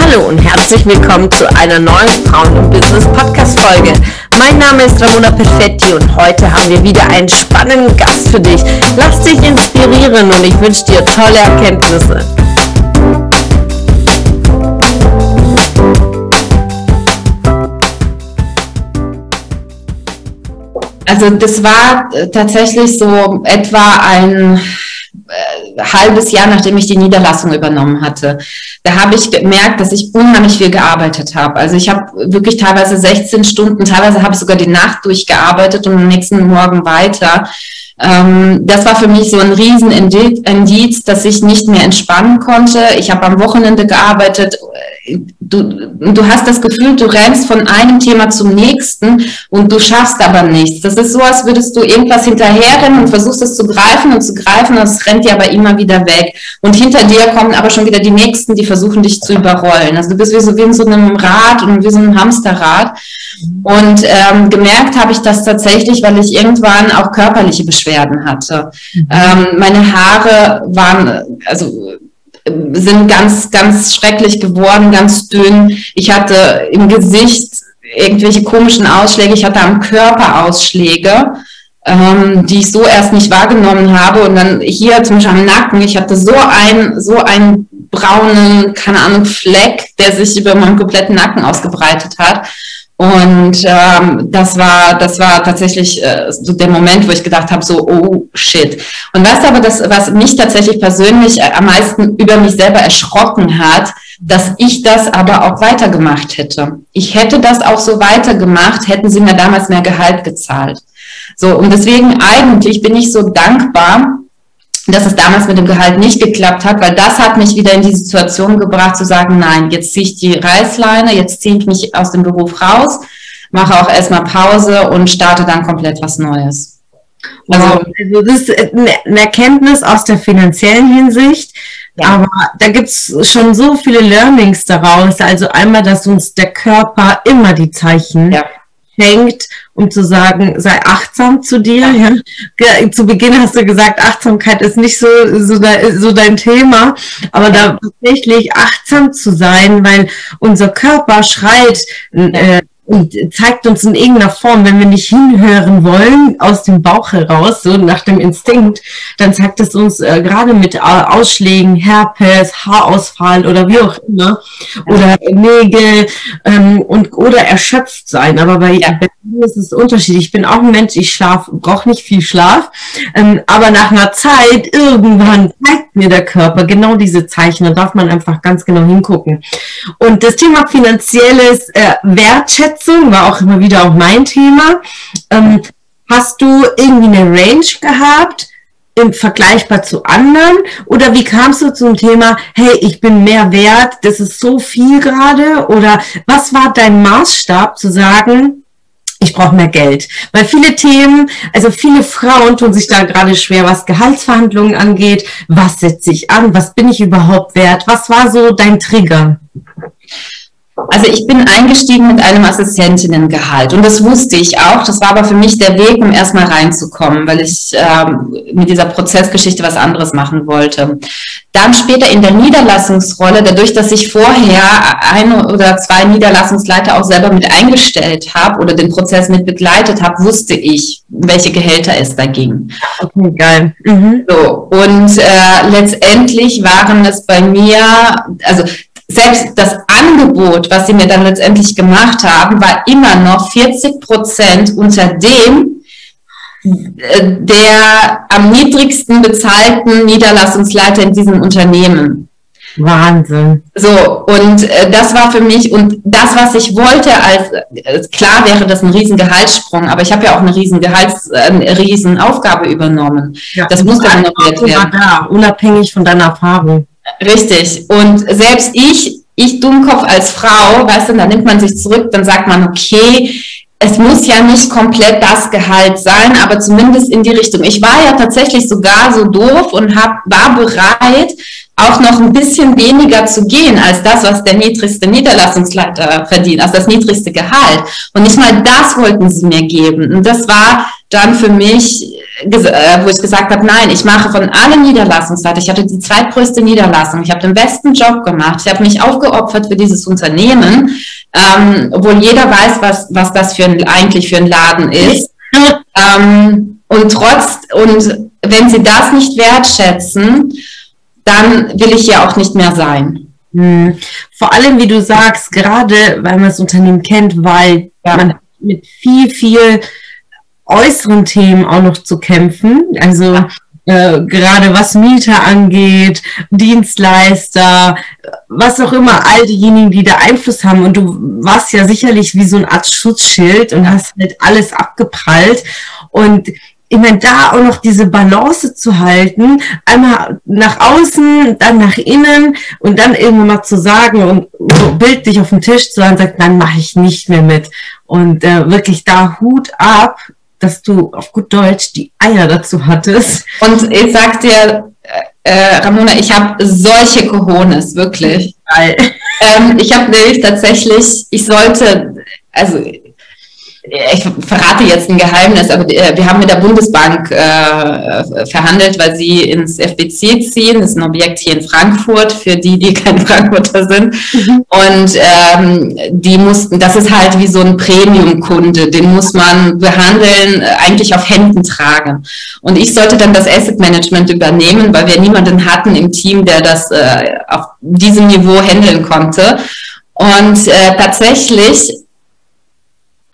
Hallo und herzlich willkommen zu einer neuen Frauen und Business Podcast Folge. Mein Name ist Ramona Perfetti und heute haben wir wieder einen spannenden Gast für dich. Lass dich inspirieren und ich wünsche dir tolle Erkenntnisse. Also das war tatsächlich so etwa ein äh, halbes Jahr, nachdem ich die Niederlassung übernommen hatte. Da habe ich gemerkt, dass ich unheimlich viel gearbeitet habe. Also ich habe wirklich teilweise 16 Stunden, teilweise habe ich sogar die Nacht durchgearbeitet und am nächsten Morgen weiter. Ähm, das war für mich so ein Riesenindiz, dass ich nicht mehr entspannen konnte. Ich habe am Wochenende gearbeitet. Du, du hast das Gefühl, du rennst von einem Thema zum nächsten und du schaffst aber nichts. Das ist so, als würdest du irgendwas hinterherrennen und versuchst es zu greifen und zu greifen es rennt dir aber immer wieder weg. Und hinter dir kommen aber schon wieder die Nächsten, die versuchen dich zu überrollen. Also du bist wie so wie in so einem Rad und wie so einem Hamsterrad. Und ähm, gemerkt habe ich das tatsächlich, weil ich irgendwann auch körperliche Beschwerden hatte. Mhm. Ähm, meine Haare waren, also sind ganz, ganz schrecklich geworden, ganz dünn. Ich hatte im Gesicht irgendwelche komischen Ausschläge. Ich hatte am Körper Ausschläge, ähm, die ich so erst nicht wahrgenommen habe. Und dann hier zum Beispiel am Nacken. Ich hatte so ein, so einen braunen, keine Ahnung, Fleck, der sich über meinen kompletten Nacken ausgebreitet hat. Und ähm, das war, das war tatsächlich äh, so der Moment, wo ich gedacht habe, so, oh shit. Und was aber das, was mich tatsächlich persönlich äh, am meisten über mich selber erschrocken hat, dass ich das aber auch weitergemacht hätte. Ich hätte das auch so weitergemacht, hätten sie mir damals mehr Gehalt gezahlt. So, und deswegen eigentlich bin ich so dankbar, dass es damals mit dem Gehalt nicht geklappt hat, weil das hat mich wieder in die Situation gebracht zu sagen, nein, jetzt ziehe ich die Reißleine, jetzt ziehe ich mich aus dem Beruf raus, mache auch erstmal Pause und starte dann komplett was Neues. Also, wow. also das ist eine Erkenntnis aus der finanziellen Hinsicht, ja. aber da gibt's schon so viele Learnings daraus. Also einmal, dass uns der Körper immer die Zeichen ja hängt, um zu sagen, sei achtsam zu dir. Ja. Zu Beginn hast du gesagt, Achtsamkeit ist nicht so, so, so dein Thema, aber da tatsächlich achtsam zu sein, weil unser Körper schreit, äh, und zeigt uns in irgendeiner Form, wenn wir nicht hinhören wollen, aus dem Bauch heraus, so nach dem Instinkt, dann zeigt es uns äh, gerade mit äh, Ausschlägen, Herpes, Haarausfall oder wie auch immer, oder Nägel ähm, und oder erschöpft sein. Aber bei, ja. bei mir ist es unterschiedlich. Ich bin auch ein Mensch, ich schlafe, brauche nicht viel Schlaf, ähm, aber nach einer Zeit irgendwann zeigt mir der Körper genau diese Zeichen. Da darf man einfach ganz genau hingucken. Und das Thema finanzielles äh, Wertschätzen Umsetzung war auch immer wieder auch mein Thema. Ähm, hast du irgendwie eine Range gehabt? im vergleichbar zu anderen? Oder wie kamst du zum Thema, hey, ich bin mehr wert, das ist so viel gerade? Oder was war dein Maßstab zu sagen, ich brauche mehr Geld? Weil viele Themen, also viele Frauen tun sich da gerade schwer, was Gehaltsverhandlungen angeht. Was setze ich an? Was bin ich überhaupt wert? Was war so dein Trigger? Also ich bin eingestiegen mit einem Assistentinnengehalt und das wusste ich auch. Das war aber für mich der Weg, um erstmal reinzukommen, weil ich ähm, mit dieser Prozessgeschichte was anderes machen wollte. Dann später in der Niederlassungsrolle, dadurch, dass ich vorher ein oder zwei Niederlassungsleiter auch selber mit eingestellt habe oder den Prozess mit begleitet habe, wusste ich, welche Gehälter es da ging. Okay, geil. Mhm. So, und äh, letztendlich waren es bei mir, also selbst das Angebot, was sie mir dann letztendlich gemacht haben, war immer noch 40 Prozent unter dem, äh, der am niedrigsten bezahlten Niederlassungsleiter in diesem Unternehmen. Wahnsinn. So, und äh, das war für mich, und das, was ich wollte, als äh, klar wäre das ein riesen Gehaltssprung, aber ich habe ja auch eine riesen Gehalts, äh, eine riesen Aufgabe übernommen. Ja, das muss dann noch werden. Da, unabhängig von deiner Erfahrung. Richtig. Und selbst ich, ich Dummkopf als Frau, weißt du, dann nimmt man sich zurück, dann sagt man, okay, es muss ja nicht komplett das Gehalt sein, aber zumindest in die Richtung. Ich war ja tatsächlich sogar so doof und hab, war bereit, auch noch ein bisschen weniger zu gehen als das, was der niedrigste Niederlassungsleiter verdient, als das niedrigste Gehalt. Und nicht mal das wollten sie mir geben. Und das war dann für mich, wo ich gesagt habe, nein, ich mache von allen Niederlassungsleiter, ich hatte die zweitgrößte Niederlassung, ich habe den besten Job gemacht, ich habe mich aufgeopfert für dieses Unternehmen, ähm, obwohl jeder weiß, was, was das für ein, eigentlich für ein Laden ist. ähm, und trotz, und wenn sie das nicht wertschätzen, dann will ich ja auch nicht mehr sein. Hm. Vor allem, wie du sagst, gerade weil man das Unternehmen kennt, weil ja. man mit viel, viel äußeren Themen auch noch zu kämpfen. Also äh, gerade was Mieter angeht, Dienstleister, was auch immer, all diejenigen, die da Einfluss haben. Und du warst ja sicherlich wie so eine Art Schutzschild und hast halt alles abgeprallt. Und ich meine, da auch noch diese Balance zu halten, einmal nach außen, dann nach innen und dann irgendwann mal zu sagen und so bildlich auf den Tisch zu sagen, sagt, dann mache ich nicht mehr mit. Und äh, wirklich da Hut ab, dass du auf gut Deutsch die Eier dazu hattest. Und ich sag dir, äh, äh Ramona, ich habe solche Cojones, wirklich. Ähm, ich habe nämlich tatsächlich, ich sollte, also ich verrate jetzt ein Geheimnis, aber wir haben mit der Bundesbank äh, verhandelt, weil sie ins FBC ziehen. Das ist ein Objekt hier in Frankfurt für die, die kein Frankfurter sind. Und ähm, die mussten, das ist halt wie so ein Premium-Kunde, den muss man behandeln, äh, eigentlich auf Händen tragen. Und ich sollte dann das Asset Management übernehmen, weil wir niemanden hatten im Team, der das äh, auf diesem Niveau handeln konnte. Und äh, tatsächlich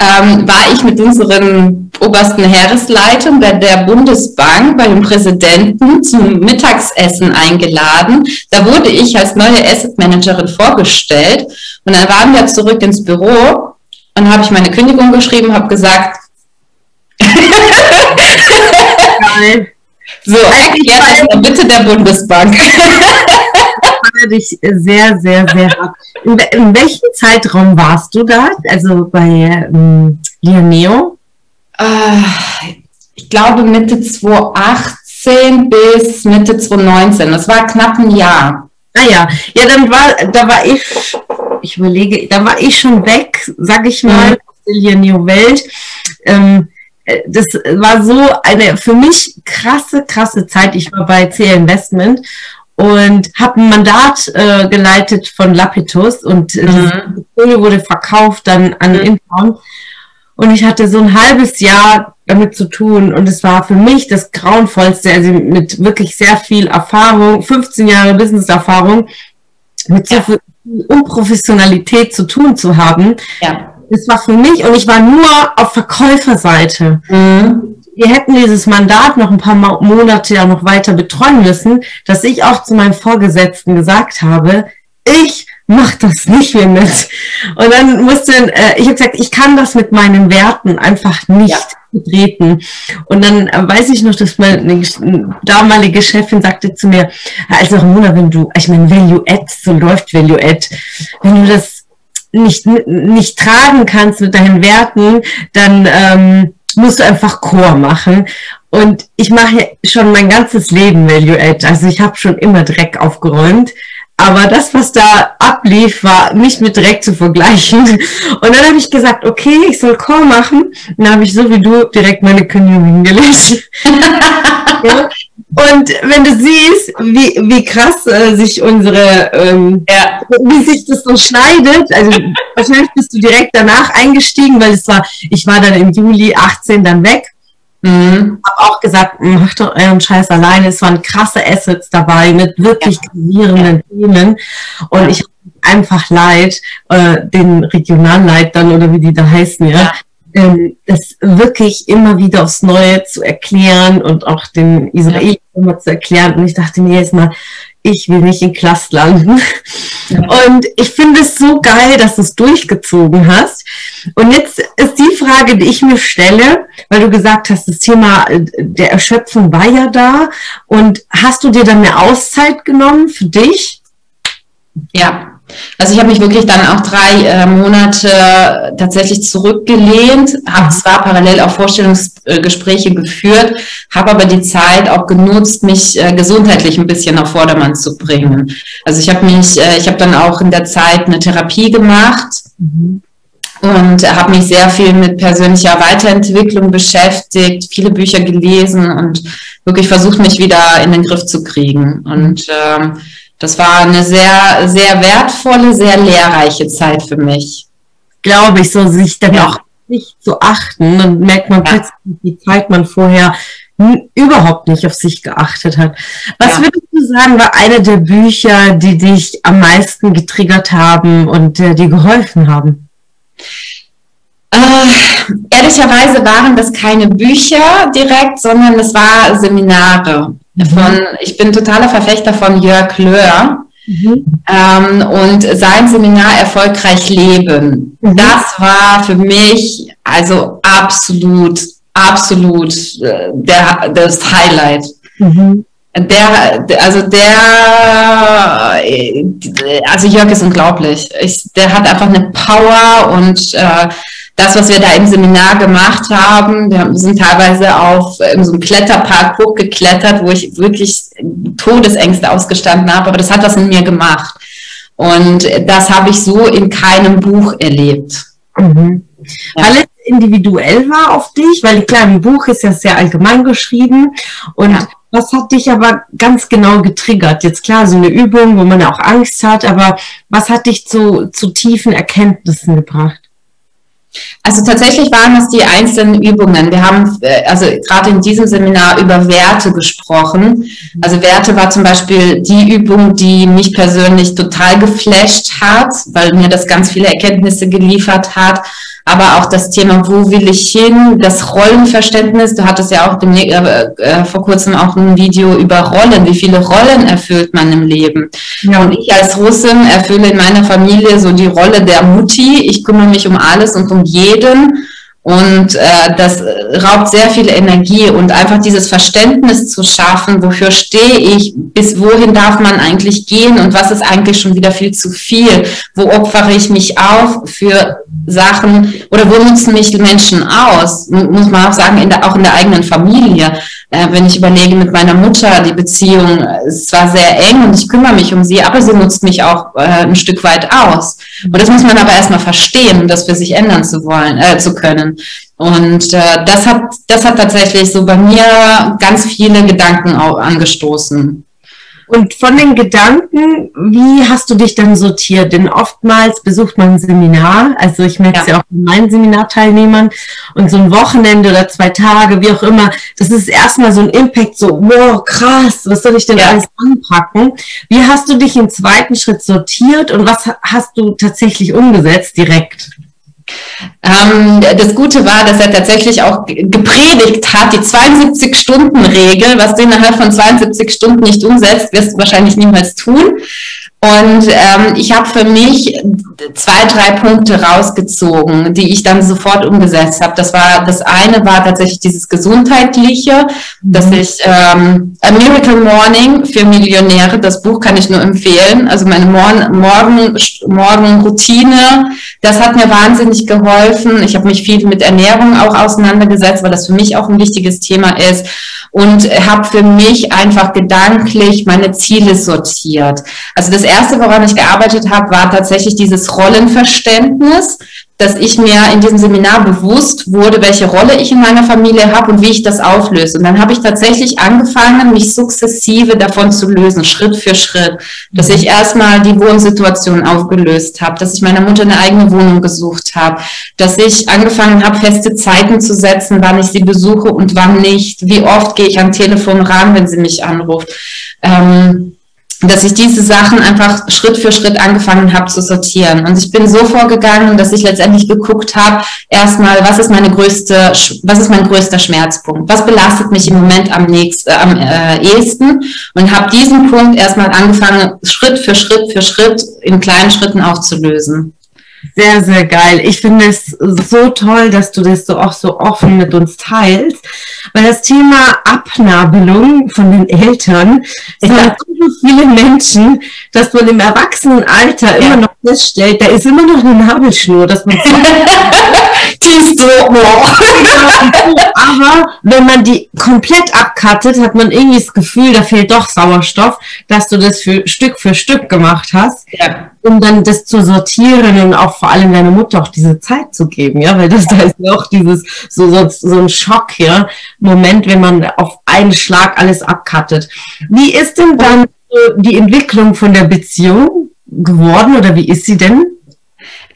ähm, war ich mit unseren obersten Heeresleitung bei der Bundesbank, bei dem Präsidenten zum Mittagsessen eingeladen. Da wurde ich als neue Asset Managerin vorgestellt und dann waren wir zurück ins Büro und habe ich meine Kündigung geschrieben, habe gesagt, so, jetzt Mitte der Bundesbank. feiere dich sehr, sehr, sehr ab. In, in, welchem Zeitraum warst du da? Also bei ähm, Lioneo? Äh, ich glaube Mitte 2018 bis Mitte 2019. Das war knapp ein Jahr. Ah ja, ja, dann war, da war ich, ich überlege, da war ich schon weg, sag ich mal, mhm. aus der Lioneo-Welt. Ähm, äh, das war so eine für mich krasse, krasse Zeit. Ich war bei CL Investment und habe ein Mandat äh, geleitet von Lapitus und äh, mhm. die wurde verkauft dann an mhm. Inbound. Und ich hatte so ein halbes Jahr damit zu tun und es war für mich das grauenvollste, also mit wirklich sehr viel Erfahrung, 15 Jahre Business-Erfahrung, mit so viel Unprofessionalität zu tun zu haben. Ja. Das war für mich und ich war nur auf Verkäuferseite. Mhm wir hätten dieses Mandat noch ein paar Monate ja noch weiter betreuen müssen, dass ich auch zu meinem Vorgesetzten gesagt habe, ich mach das nicht mehr mit. Und dann musste, äh, ich habe gesagt, ich kann das mit meinen Werten einfach nicht ja. betreten. Und dann äh, weiß ich noch, dass meine damalige Chefin sagte zu mir, also Ramona, wenn du, ich meine, Value Add, so läuft Value Add, wenn du das nicht, nicht tragen kannst mit deinen Werten, dann ähm, musst du einfach Chor machen. Und ich mache schon mein ganzes Leben Value Add. Also ich habe schon immer Dreck aufgeräumt. Aber das, was da ablief, war nicht mit Dreck zu vergleichen. Und dann habe ich gesagt, okay, ich soll Chor machen. Und dann habe ich so wie du direkt meine Kündigung hingelegt. ja. Und wenn du siehst, wie, wie krass äh, sich unsere, ähm, ja. wie sich das so schneidet, also wahrscheinlich bist du direkt danach eingestiegen, weil es war, ich war dann im Juli 18 dann weg. Mhm. Hab auch gesagt, macht doch euren Scheiß alleine. Es waren krasse Assets dabei mit wirklich gravierenden ja. Themen. Und ich habe einfach leid, äh, den Regionalleitern oder wie die da heißen, ja, ja ähm, das wirklich immer wieder aufs Neue zu erklären und auch den Israelis immer zu erklären. Und ich dachte mir jetzt mal, ich will nicht in Klast landen. Ja. Und ich finde es so geil, dass du es durchgezogen hast. Und jetzt ist die Frage, die ich mir stelle, weil du gesagt hast, das Thema äh, der Erschöpfung war ja da. Und hast du dir dann eine Auszeit genommen für dich? Ja, also ich habe mich wirklich dann auch drei äh, Monate tatsächlich zurückgelehnt, habe zwar parallel auch Vorstellungsgespräche geführt, habe aber die Zeit auch genutzt, mich äh, gesundheitlich ein bisschen auf Vordermann zu bringen. Also ich habe mich, äh, ich habe dann auch in der Zeit eine Therapie gemacht. Mhm und habe mich sehr viel mit persönlicher Weiterentwicklung beschäftigt, viele Bücher gelesen und wirklich versucht, mich wieder in den Griff zu kriegen. Und ähm, das war eine sehr, sehr wertvolle, sehr lehrreiche Zeit für mich. Glaube ich, so sich dann ja. auch nicht zu achten, dann merkt man ja. plötzlich, wie Zeit man vorher überhaupt nicht auf sich geachtet hat. Was ja. würdest du sagen, war eine der Bücher, die dich am meisten getriggert haben und äh, dir geholfen haben? Äh, ehrlicherweise waren das keine Bücher direkt, sondern es war Seminare. Mhm. Von, ich bin totaler Verfechter von Jörg Löhr. Mhm. Ähm, und sein Seminar Erfolgreich Leben. Mhm. Das war für mich also absolut, absolut äh, der, das Highlight. Mhm. Der, also der, also Jörg ist unglaublich. Ich, der hat einfach eine Power und äh, das, was wir da im Seminar gemacht haben, wir sind teilweise auf in so einem Kletterpark hochgeklettert, wo ich wirklich Todesängste ausgestanden habe, aber das hat was in mir gemacht. Und das habe ich so in keinem Buch erlebt. Mhm. Ja. Alles individuell war auf dich, weil klar, ein Buch ist ja sehr allgemein geschrieben und ja was hat dich aber ganz genau getriggert? Jetzt klar, so eine Übung, wo man auch Angst hat, aber was hat dich zu, zu tiefen Erkenntnissen gebracht? Also tatsächlich waren es die einzelnen Übungen. Wir haben äh, also gerade in diesem Seminar über Werte gesprochen. Also Werte war zum Beispiel die Übung, die mich persönlich total geflasht hat, weil mir das ganz viele Erkenntnisse geliefert hat aber auch das Thema, wo will ich hin, das Rollenverständnis. Du hattest ja auch dem, äh, äh, vor kurzem auch ein Video über Rollen, wie viele Rollen erfüllt man im Leben. Ja. Und ich als Russin erfülle in meiner Familie so die Rolle der Mutti. Ich kümmere mich um alles und um jeden. Und äh, das raubt sehr viel Energie und einfach dieses Verständnis zu schaffen, wofür stehe ich, bis wohin darf man eigentlich gehen und was ist eigentlich schon wieder viel zu viel, wo opfere ich mich auf für Sachen oder wo nutzen mich Menschen aus, muss man auch sagen, in der, auch in der eigenen Familie. Äh, wenn ich überlege mit meiner Mutter, die Beziehung ist zwar sehr eng und ich kümmere mich um sie, aber sie nutzt mich auch äh, ein Stück weit aus. Und das muss man aber erstmal verstehen, um das für sich ändern zu wollen, äh, zu können. Und äh, das hat, das hat tatsächlich so bei mir ganz viele Gedanken auch angestoßen. Und von den Gedanken, wie hast du dich dann sortiert? Denn oftmals besucht man ein Seminar, also ich merke es ja. ja auch bei meinen Seminarteilnehmern, und so ein Wochenende oder zwei Tage, wie auch immer, das ist erstmal so ein Impact, so, wow, krass, was soll ich denn ja. alles anpacken? Wie hast du dich im zweiten Schritt sortiert und was hast du tatsächlich umgesetzt direkt? Ähm, das Gute war, dass er tatsächlich auch gepredigt hat, die 72-Stunden-Regel, was du innerhalb von 72 Stunden nicht umsetzt, wirst du wahrscheinlich niemals tun. Und ähm, ich habe für mich zwei, drei Punkte rausgezogen, die ich dann sofort umgesetzt habe. Das war das eine war tatsächlich dieses gesundheitliche, dass mhm. ich ähm, A Miracle Morning für Millionäre, das Buch kann ich nur empfehlen. Also meine Morgen Morgen Morgenroutine, das hat mir wahnsinnig geholfen. Ich habe mich viel mit Ernährung auch auseinandergesetzt, weil das für mich auch ein wichtiges Thema ist und habe für mich einfach gedanklich meine Ziele sortiert. Also das erste, woran ich gearbeitet habe, war tatsächlich dieses Rollenverständnis, dass ich mir in diesem Seminar bewusst wurde, welche Rolle ich in meiner Familie habe und wie ich das auflöse. Und dann habe ich tatsächlich angefangen, mich sukzessive davon zu lösen, Schritt für Schritt. Dass ich erstmal die Wohnsituation aufgelöst habe, dass ich meiner Mutter eine eigene Wohnung gesucht habe, dass ich angefangen habe, feste Zeiten zu setzen, wann ich sie besuche und wann nicht, wie oft gehe ich am Telefon ran, wenn sie mich anruft. Ähm, dass ich diese Sachen einfach Schritt für Schritt angefangen habe zu sortieren. Und ich bin so vorgegangen, dass ich letztendlich geguckt habe, erstmal, was ist meine größte, was ist mein größter Schmerzpunkt? Was belastet mich im Moment am nächsten, äh, am äh, ehesten? Und habe diesen Punkt erstmal angefangen, Schritt für Schritt für Schritt in kleinen Schritten aufzulösen. Sehr, sehr geil. Ich finde es so toll, dass du das so auch so offen mit uns teilst, weil das Thema Abnabelung von den Eltern ja. sind so viele Menschen, dass man im Erwachsenenalter ja. immer noch feststellt, da ist immer noch eine Nabelschnur, dass man Siehst du, aber wenn man die komplett abkattet, hat man irgendwie das Gefühl, da fehlt doch Sauerstoff, dass du das für Stück für Stück gemacht hast, ja. um dann das zu sortieren und auch vor allem deiner Mutter auch diese Zeit zu geben, ja, weil das da ist ja auch dieses so, so, so ein Schock, ja, Moment, wenn man auf einen Schlag alles abkattet. Wie ist denn dann die Entwicklung von der Beziehung geworden oder wie ist sie denn?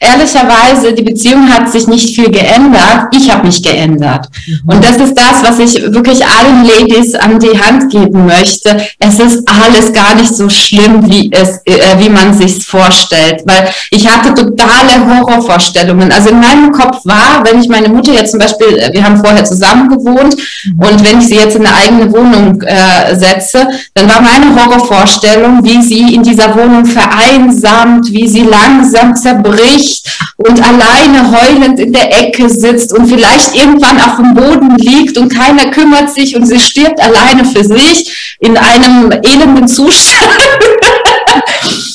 Ehrlicherweise, die Beziehung hat sich nicht viel geändert. Ich habe mich geändert. Mhm. Und das ist das, was ich wirklich allen Ladies an die Hand geben möchte. Es ist alles gar nicht so schlimm, wie es, äh, wie man sich vorstellt. Weil ich hatte totale Horrorvorstellungen. Also in meinem Kopf war, wenn ich meine Mutter jetzt zum Beispiel, äh, wir haben vorher zusammen gewohnt mhm. und wenn ich sie jetzt in eine eigene Wohnung äh, setze, dann war meine Horrorvorstellung, wie sie in dieser Wohnung vereinsamt, wie sie langsam zerbricht und alleine heulend in der Ecke sitzt und vielleicht irgendwann auf dem Boden liegt und keiner kümmert sich und sie stirbt alleine für sich in einem elenden Zustand.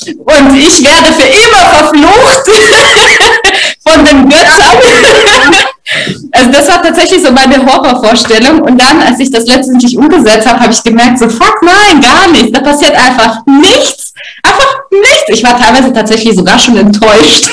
und ich werde für immer verflucht von den Göttern. Also das war tatsächlich so meine Horrorvorstellung. Und dann, als ich das letztendlich umgesetzt habe, habe ich gemerkt, so fuck nein, gar nichts. Da passiert einfach nichts. Einfach nichts. Ich war teilweise tatsächlich sogar schon enttäuscht.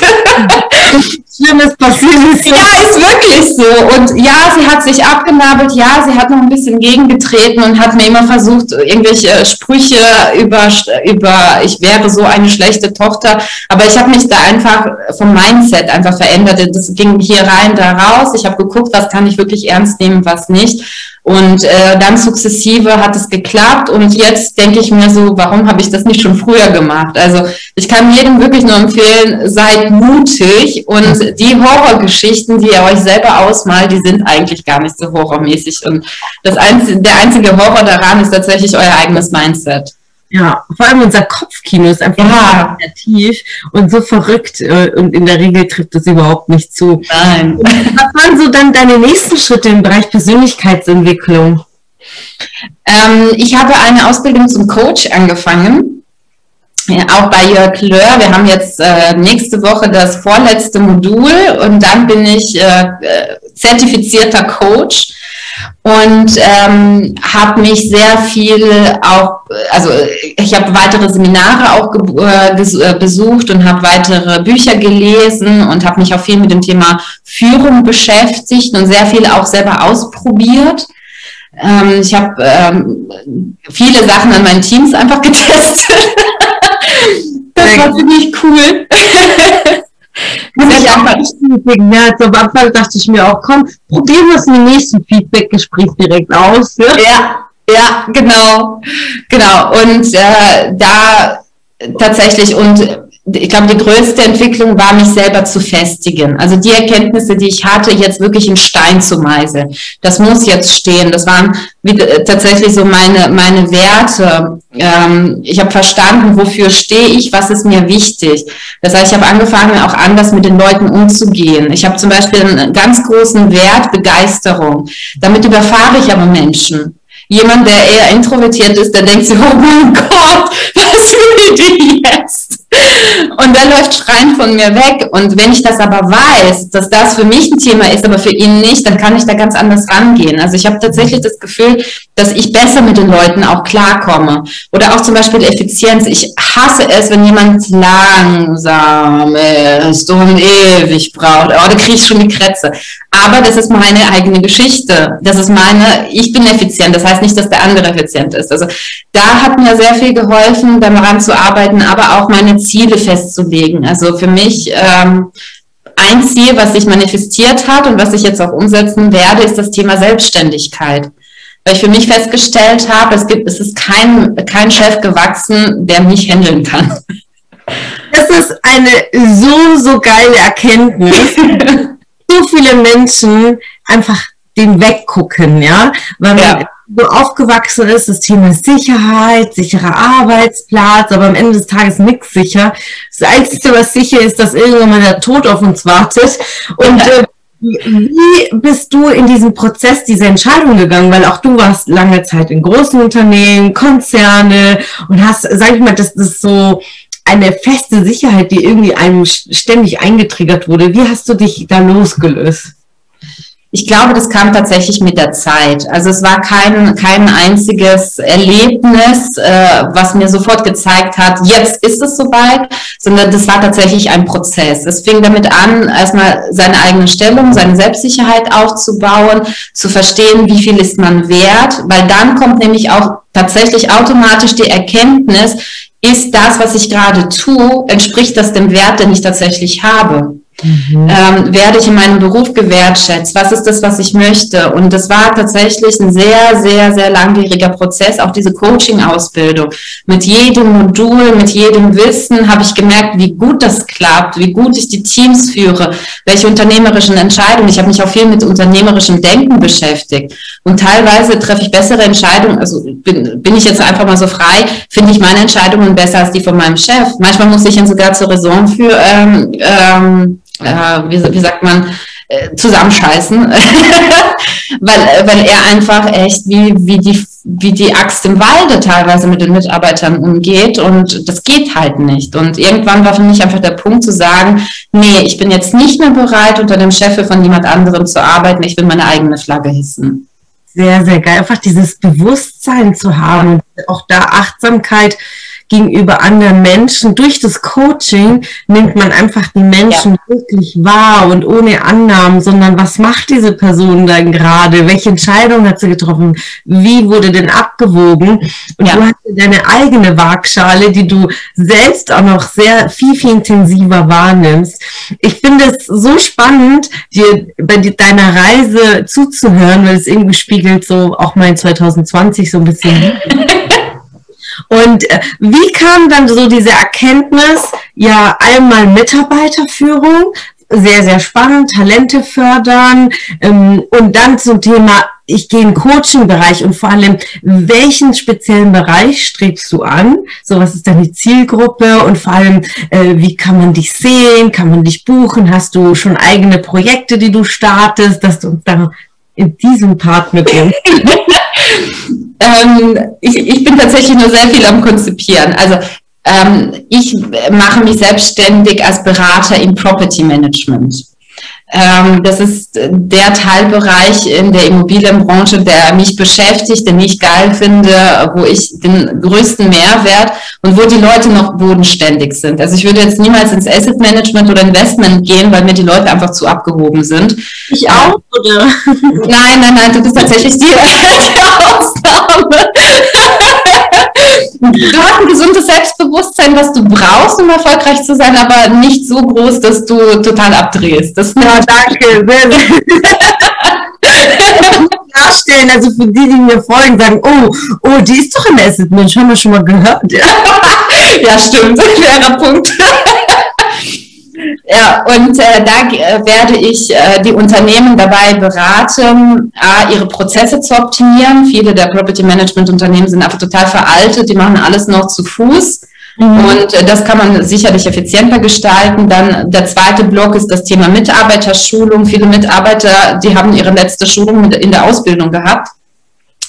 Schlimmes passiert ist. Ja, ist wirklich so. Und ja, sie hat sich abgenabelt. Ja, sie hat noch ein bisschen gegengetreten und hat mir immer versucht, irgendwelche Sprüche über, über ich wäre so eine schlechte Tochter. Aber ich habe mich da einfach vom Mindset einfach verändert. Das ging hier rein, da raus. Ich habe geguckt, was kann ich wirklich ernst nehmen, was nicht. Und äh, dann sukzessive hat es geklappt und jetzt denke ich mir so, warum habe ich das nicht schon früher gemacht? Also ich kann jedem wirklich nur empfehlen, seid mutig und die Horrorgeschichten, die ihr euch selber ausmalt, die sind eigentlich gar nicht so horrormäßig. Und das einzige, der einzige Horror daran ist tatsächlich euer eigenes Mindset. Ja, vor allem unser Kopfkino ist einfach ja. kreativ und so verrückt äh, und in der Regel trifft das überhaupt nicht zu. Nein. Was waren so dann deine nächsten Schritte im Bereich Persönlichkeitsentwicklung? Ähm, ich habe eine Ausbildung zum Coach angefangen, ja, auch bei Jörg Löhr. Wir haben jetzt äh, nächste Woche das vorletzte Modul und dann bin ich äh, äh zertifizierter Coach und ähm, habe mich sehr viel auch, also ich habe weitere Seminare auch äh, äh, besucht und habe weitere Bücher gelesen und habe mich auch viel mit dem Thema Führung beschäftigt und sehr viel auch selber ausprobiert. Ähm, ich habe ähm, viele Sachen an meinen Teams einfach getestet. das war ziemlich cool. Muss ich einfach bestätigen. Ja, also am Anfang dachte ich mir auch, komm, probieren wir es im nächsten Feedback-Gespräch direkt aus. Ja, ja, ja genau. Genau. Und äh, da tatsächlich und ich glaube, die größte Entwicklung war, mich selber zu festigen. Also die Erkenntnisse, die ich hatte, jetzt wirklich in Stein zu meißeln. Das muss jetzt stehen. Das waren äh, tatsächlich so meine, meine Werte. Ähm, ich habe verstanden, wofür stehe ich, was ist mir wichtig. Das heißt, ich habe angefangen, auch anders mit den Leuten umzugehen. Ich habe zum Beispiel einen ganz großen Wert, Begeisterung. Damit überfahre ich aber Menschen. Jemand, der eher introvertiert ist, der denkt sich, oh mein Gott, was will die jetzt? Und der läuft schreiend von mir weg. Und wenn ich das aber weiß, dass das für mich ein Thema ist, aber für ihn nicht, dann kann ich da ganz anders rangehen. Also ich habe tatsächlich das Gefühl, dass ich besser mit den Leuten auch klarkomme. Oder auch zum Beispiel Effizienz. Ich hasse es, wenn jemand langsam ist und ewig braucht. Oh, da kriege ich schon die Krätze. Aber das ist meine eigene Geschichte. Das ist meine, ich bin effizient. Das heißt nicht, dass der andere effizient ist. Also da hat mir sehr viel geholfen, daran zu arbeiten, aber auch meine Ziele festzulegen. Also für mich ähm, ein Ziel, was sich manifestiert hat und was ich jetzt auch umsetzen werde, ist das Thema Selbstständigkeit. Weil ich für mich festgestellt habe, es gibt, es ist kein, kein Chef gewachsen, der mich handeln kann. Das ist eine so, so geile Erkenntnis. so viele Menschen einfach den weggucken, ja, weil man ja so aufgewachsen ist, das Thema Sicherheit, sicherer Arbeitsplatz, aber am Ende des Tages nichts sicher. Das Einzige, was sicher ist, dass irgendwann mal der Tod auf uns wartet. Und äh, wie bist du in diesem Prozess diese Entscheidung gegangen? Weil auch du warst lange Zeit in großen Unternehmen, Konzerne und hast, sag ich mal, das ist so eine feste Sicherheit, die irgendwie einem ständig eingetriggert wurde. Wie hast du dich da losgelöst? Ich glaube, das kam tatsächlich mit der Zeit. Also es war kein, kein einziges Erlebnis, äh, was mir sofort gezeigt hat, jetzt ist es soweit, sondern das war tatsächlich ein Prozess. Es fing damit an, erstmal seine eigene Stellung, seine Selbstsicherheit aufzubauen, zu verstehen, wie viel ist man wert, weil dann kommt nämlich auch tatsächlich automatisch die Erkenntnis, ist das, was ich gerade tue, entspricht das dem Wert, den ich tatsächlich habe? Mhm. Ähm, werde ich in meinem Beruf gewertschätzt? Was ist das, was ich möchte? Und das war tatsächlich ein sehr, sehr, sehr langwieriger Prozess, auch diese Coaching-Ausbildung. Mit jedem Modul, mit jedem Wissen habe ich gemerkt, wie gut das klappt, wie gut ich die Teams führe, welche unternehmerischen Entscheidungen. Ich habe mich auch viel mit unternehmerischem Denken beschäftigt. Und teilweise treffe ich bessere Entscheidungen, also bin, bin ich jetzt einfach mal so frei, finde ich meine Entscheidungen besser als die von meinem Chef. Manchmal muss ich ihn sogar zur Raison für ähm, ähm, äh, wie, wie sagt man, äh, zusammenscheißen, weil, weil er einfach echt wie, wie, die, wie die Axt im Walde teilweise mit den Mitarbeitern umgeht und das geht halt nicht. Und irgendwann war für mich einfach der Punkt zu sagen, nee, ich bin jetzt nicht mehr bereit, unter dem Chef von jemand anderem zu arbeiten, ich will meine eigene Flagge hissen. Sehr, sehr geil. Einfach dieses Bewusstsein zu haben auch da Achtsamkeit gegenüber anderen Menschen. Durch das Coaching nimmt man einfach die Menschen ja. wirklich wahr und ohne Annahmen, sondern was macht diese Person dann gerade? Welche Entscheidung hat sie getroffen? Wie wurde denn abgewogen? Und ja. du hast deine eigene Waagschale, die du selbst auch noch sehr viel, viel intensiver wahrnimmst. Ich finde es so spannend, dir bei deiner Reise zuzuhören, weil es irgendwie spiegelt so auch mein 2020 so ein bisschen. Und äh, wie kam dann so diese Erkenntnis, ja, einmal Mitarbeiterführung, sehr, sehr spannend, Talente fördern ähm, und dann zum Thema, ich gehe in den Coaching-Bereich und vor allem, welchen speziellen Bereich strebst du an? So, was ist deine Zielgruppe und vor allem, äh, wie kann man dich sehen? Kann man dich buchen? Hast du schon eigene Projekte, die du startest, dass du uns da in diesem Part mit uns ähm, ich, ich bin tatsächlich nur sehr viel am Konzipieren. Also ähm, ich mache mich selbstständig als Berater im Property Management. Ähm, das ist der Teilbereich in der Immobilienbranche, der mich beschäftigt, den ich geil finde, wo ich den größten Mehrwert und wo die Leute noch bodenständig sind. Also ich würde jetzt niemals ins Asset Management oder Investment gehen, weil mir die Leute einfach zu abgehoben sind. Ich auch, oder? Nein, nein, nein, du bist tatsächlich die, die Ausnahme. Du hast ein gesundes Selbstbewusstsein, was du brauchst, um erfolgreich zu sein, aber nicht so groß, dass du total abdrehst. Das ja, danke. Sehr, sehr. Darstellen, also für die, die mir folgen, sagen, oh, oh, die ist doch im Asset Mensch, haben wir schon mal gehört. ja, stimmt, fairer Punkt. Ja, und äh, da äh, werde ich äh, die Unternehmen dabei beraten, A, ihre Prozesse zu optimieren. Viele der Property Management Unternehmen sind einfach total veraltet, die machen alles noch zu Fuß. Mhm. Und äh, das kann man sicherlich effizienter gestalten. Dann der zweite Block ist das Thema Mitarbeiterschulung. Viele Mitarbeiter, die haben ihre letzte Schulung in der Ausbildung gehabt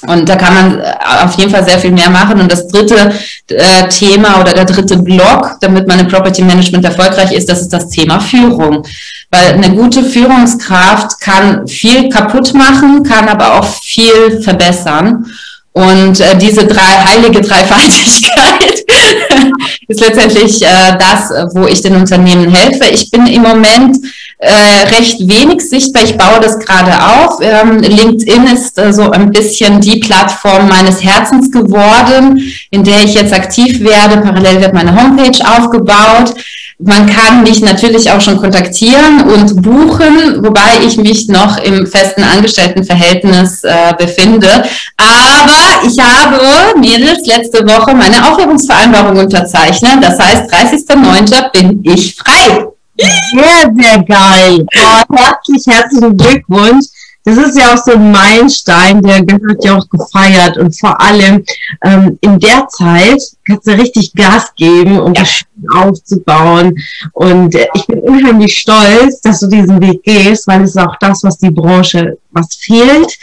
und da kann man äh, auf jeden Fall sehr viel mehr machen. Und das dritte äh, Thema oder der dritte Block, damit man im Property Management erfolgreich ist, das ist das Thema Führung. Weil eine gute Führungskraft kann viel kaputt machen, kann aber auch viel verbessern. Und äh, diese drei heilige Dreifaltigkeit ist letztendlich äh, das, wo ich den Unternehmen helfe. Ich bin im Moment äh, recht wenig sichtbar. Ich baue das gerade auf. Ähm, LinkedIn ist äh, so ein bisschen die Plattform meines Herzens geworden, in der ich jetzt aktiv werde. Parallel wird meine Homepage aufgebaut. Man kann mich natürlich auch schon kontaktieren und buchen, wobei ich mich noch im festen Angestelltenverhältnis äh, befinde. Aber ich habe, Mädels, letzte Woche meine Aufhebungsvereinbarung unterzeichnet. Das heißt, 30.09. bin ich frei. Sehr, sehr geil. Oh, herzlich, herzlichen Glückwunsch. Das ist ja auch so ein Meilenstein, der gehört ja auch gefeiert. Und vor allem ähm, in der Zeit kannst du richtig Gas geben, um ja. das aufzubauen. Und äh, ich bin unheimlich stolz, dass du diesen Weg gehst, weil es ist auch das, was die Branche, was fehlt.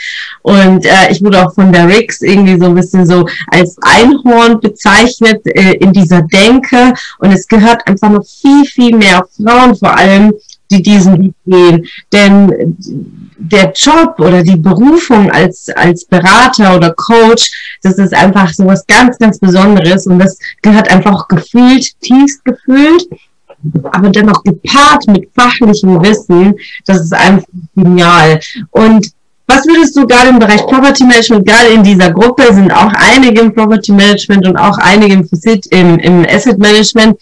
Und äh, ich wurde auch von der Rix irgendwie so ein bisschen so als Einhorn bezeichnet äh, in dieser Denke. Und es gehört einfach noch viel, viel mehr Frauen vor allem die diesen Weg gehen. Denn der Job oder die Berufung als, als Berater oder Coach, das ist einfach so was ganz, ganz Besonderes und das gehört einfach gefühlt, tiefst gefühlt, aber dennoch gepaart mit fachlichem Wissen. Das ist einfach genial. Und was würdest du gerade im Bereich Property Management, gerade in dieser Gruppe sind auch einige im Property Management und auch einige im, im, im Asset Management.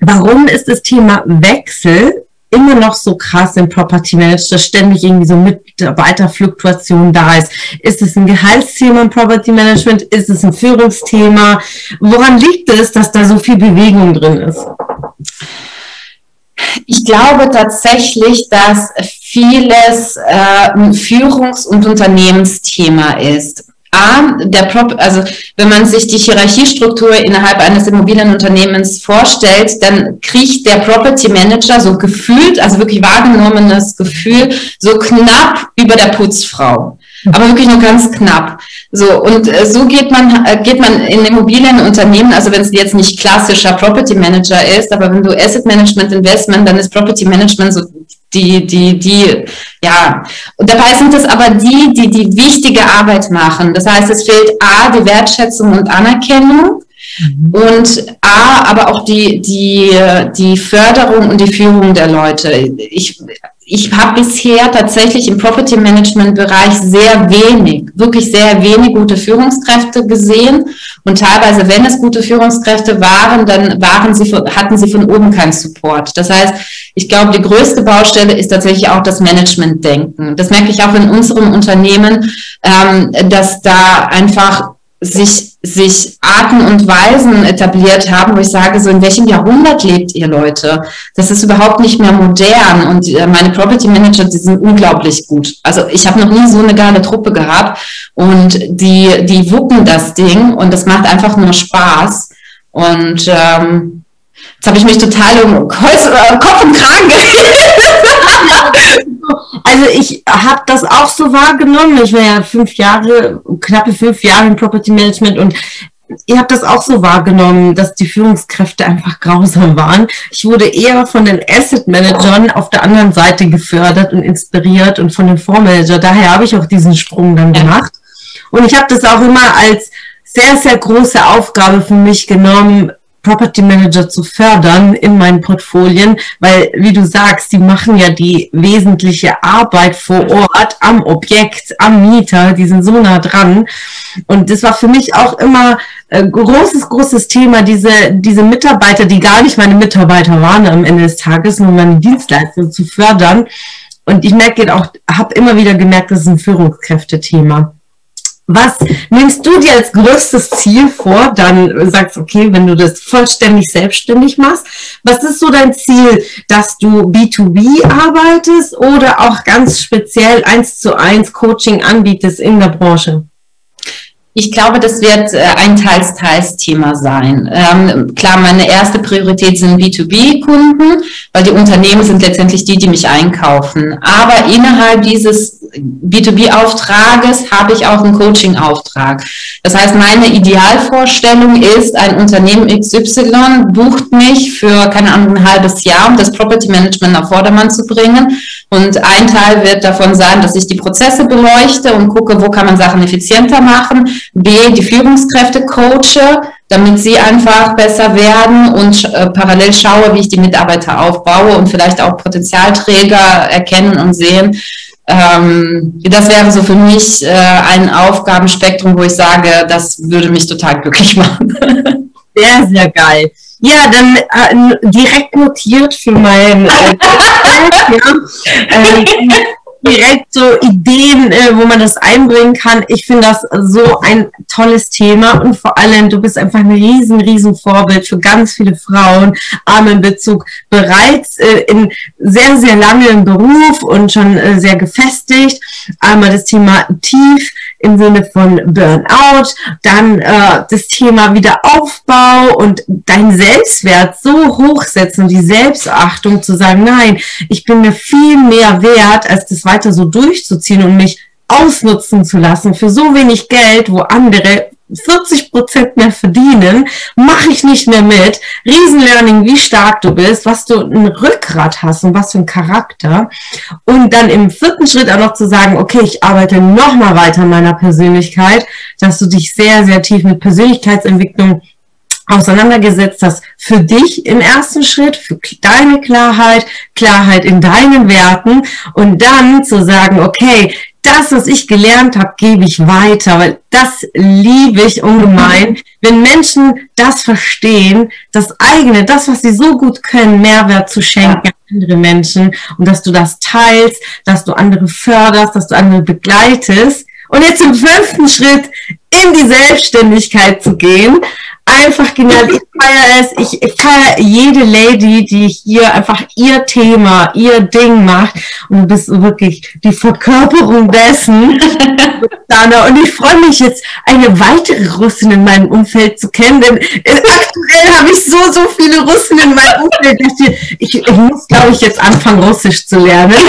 Warum ist das Thema Wechsel immer noch so krass im Property Management, dass ständig irgendwie so Mitarbeiterfluktuation da ist? Ist es ein Gehaltsthema im Property Management? Ist es ein Führungsthema? Woran liegt es, dass da so viel Bewegung drin ist? Ich glaube tatsächlich, dass vieles äh, ein Führungs- und Unternehmensthema ist. A, der Prop, also wenn man sich die Hierarchiestruktur innerhalb eines Immobilienunternehmens vorstellt, dann kriegt der Property Manager so gefühlt, also wirklich wahrgenommenes Gefühl, so knapp über der Putzfrau aber wirklich nur ganz knapp. So und äh, so geht man äh, geht man in Immobilienunternehmen, also wenn es jetzt nicht klassischer Property Manager ist, aber wenn du Asset Management Investment, dann ist Property Management so die die die ja und dabei sind es aber die, die die wichtige Arbeit machen. Das heißt, es fehlt a die Wertschätzung und Anerkennung mhm. und A, aber auch die, die, die Förderung und die Führung der Leute. Ich, ich habe bisher tatsächlich im Property Management Bereich sehr wenig, wirklich sehr wenig gute Führungskräfte gesehen. Und teilweise, wenn es gute Führungskräfte waren, dann waren sie, hatten sie von oben keinen Support. Das heißt, ich glaube, die größte Baustelle ist tatsächlich auch das Management-Denken. Das merke ich auch in unserem Unternehmen, ähm, dass da einfach sich, sich Arten und Weisen etabliert haben, wo ich sage, so in welchem Jahrhundert lebt ihr Leute? Das ist überhaupt nicht mehr modern und äh, meine Property Manager, die sind unglaublich gut. Also ich habe noch nie so eine geile Truppe gehabt und die, die wuppen das Ding und das macht einfach nur Spaß und ähm, Jetzt habe ich mich total um äh, Kopf und Kragen Also ich habe das auch so wahrgenommen. Ich war ja fünf Jahre, knappe fünf Jahre im Property Management und ihr habt das auch so wahrgenommen, dass die Führungskräfte einfach grausam waren. Ich wurde eher von den Asset Managern auf der anderen Seite gefördert und inspiriert und von den Fondsmanager. Daher habe ich auch diesen Sprung dann gemacht. Und ich habe das auch immer als sehr, sehr große Aufgabe für mich genommen, Property Manager zu fördern in meinen Portfolien, weil, wie du sagst, die machen ja die wesentliche Arbeit vor Ort am Objekt, am Mieter, die sind so nah dran. Und das war für mich auch immer ein großes, großes Thema, diese, diese Mitarbeiter, die gar nicht meine Mitarbeiter waren am Ende des Tages, nur meine Dienstleister zu fördern. Und ich merke auch, habe immer wieder gemerkt, das ist ein Führungskräftethema. Was nimmst du dir als größtes Ziel vor? Dann sagst, okay, wenn du das vollständig selbstständig machst, was ist so dein Ziel, dass du B2B arbeitest oder auch ganz speziell eins zu eins Coaching anbietest in der Branche? Ich glaube, das wird äh, ein Teils-Teils-Thema sein. Ähm, klar, meine erste Priorität sind B2B-Kunden, weil die Unternehmen sind letztendlich die, die mich einkaufen. Aber innerhalb dieses B2B-Auftrages habe ich auch einen Coaching-Auftrag. Das heißt, meine Idealvorstellung ist, ein Unternehmen XY bucht mich für, keine Ahnung, ein halbes Jahr, um das Property Management auf Vordermann zu bringen. Und ein Teil wird davon sein, dass ich die Prozesse beleuchte und gucke, wo kann man Sachen effizienter machen B, die Führungskräfte coache, damit sie einfach besser werden und äh, parallel schaue, wie ich die Mitarbeiter aufbaue und vielleicht auch Potenzialträger erkennen und sehen. Ähm, das wäre so für mich äh, ein Aufgabenspektrum, wo ich sage, das würde mich total glücklich machen. Sehr, sehr geil. Ja, dann äh, direkt notiert für mein äh, ja, ähm, direkt so Ideen, äh, wo man das einbringen kann. Ich finde das so ein tolles Thema und vor allem, du bist einfach ein riesen, riesen Vorbild für ganz viele Frauen, Armenbezug, bereits äh, in sehr, sehr langem Beruf und schon äh, sehr gefestigt. Einmal das Thema tief im Sinne von Burnout, dann äh, das Thema Wiederaufbau und dein Selbstwert so hochsetzen, die Selbstachtung zu sagen, nein, ich bin mir viel mehr wert, als das weiter so durchzuziehen und mich ausnutzen zu lassen für so wenig Geld, wo andere 40 Prozent mehr verdienen, mache ich nicht mehr mit. Riesenlearning, wie stark du bist, was du ein Rückgrat hast und was für ein Charakter. Und dann im vierten Schritt auch noch zu sagen, okay, ich arbeite noch mal weiter an meiner Persönlichkeit, dass du dich sehr, sehr tief mit Persönlichkeitsentwicklung auseinandergesetzt hast für dich im ersten Schritt, für deine Klarheit, Klarheit in deinen Werten und dann zu sagen, okay, das, was ich gelernt habe, gebe ich weiter, weil das liebe ich ungemein. Wenn Menschen das verstehen, das eigene, das, was sie so gut können, Mehrwert zu schenken an andere Menschen und dass du das teilst, dass du andere förderst, dass du andere begleitest. Und jetzt im fünften Schritt in die Selbstständigkeit zu gehen, einfach genial. Ich feiere es. Ich, ich feiere jede Lady, die hier einfach ihr Thema, ihr Ding macht. Und du bist wirklich die Verkörperung dessen. Dana. Und ich freue mich jetzt, eine weitere Russin in meinem Umfeld zu kennen. Denn aktuell habe ich so, so viele Russen in meinem Umfeld. Ich, ich muss, glaube ich, jetzt anfangen, Russisch zu lernen.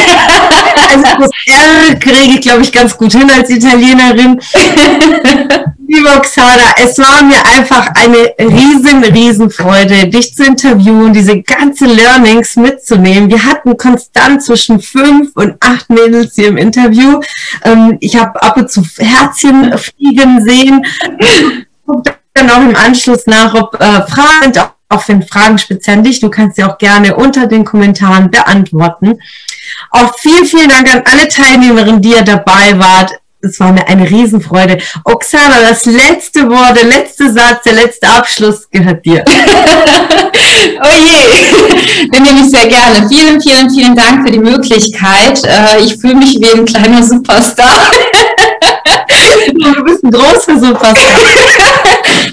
Also das R kriege ich, glaube ich, ganz gut hin als Italienerin. Liebe Oksana, es war mir einfach eine riesen, riesen Freude, dich zu interviewen, diese ganzen Learnings mitzunehmen. Wir hatten konstant zwischen fünf und acht Mädels hier im Interview. Ähm, ich habe ab und zu Herzchen fliegen sehen. dann auch im Anschluss nach, ob äh, Fragen, auch wenn Fragen speziell dich, du kannst sie auch gerne unter den Kommentaren beantworten. Auch vielen, vielen Dank an alle Teilnehmerinnen, die ihr dabei wart es war mir eine Riesenfreude. Oksana, das letzte Wort, der letzte Satz, der letzte Abschluss gehört dir. oh je, den nehme ich sehr gerne. Vielen, vielen, vielen Dank für die Möglichkeit. Äh, ich fühle mich wie ein kleiner Superstar. Du bist ein großer Superstar.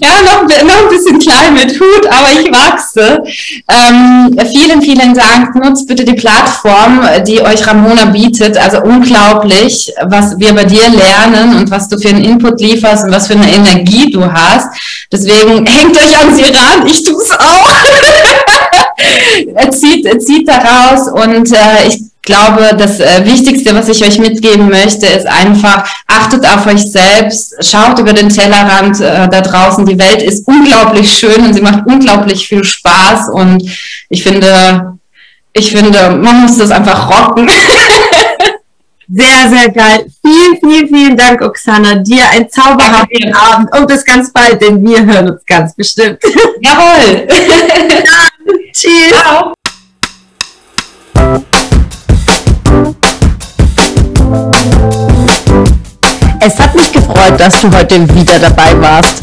Ja, noch, noch ein bisschen klein mit Hut, aber ich wachse. Ähm, vielen, vielen Dank. Nutzt bitte die Plattform, die euch Ramona bietet. Also unglaublich, was wir bei dir lernen und was du für einen Input lieferst und was für eine Energie du hast. Deswegen hängt euch an sie ran. Ich tue es auch. zieht, er zieht daraus und äh, ich glaube, das äh, Wichtigste, was ich euch mitgeben möchte, ist einfach, achtet auf euch selbst, schaut über den Tellerrand äh, da draußen. Die Welt ist unglaublich schön und sie macht unglaublich viel Spaß und ich finde, ich finde, man muss das einfach rocken. Sehr, sehr geil. Vielen, vielen, vielen Dank, Oksana. Dir ein zauberhaften Abend und bis ganz bald, denn wir hören uns ganz bestimmt. Jawohl. Tschüss. Ciao. Es hat mich gefreut, dass du heute wieder dabei warst.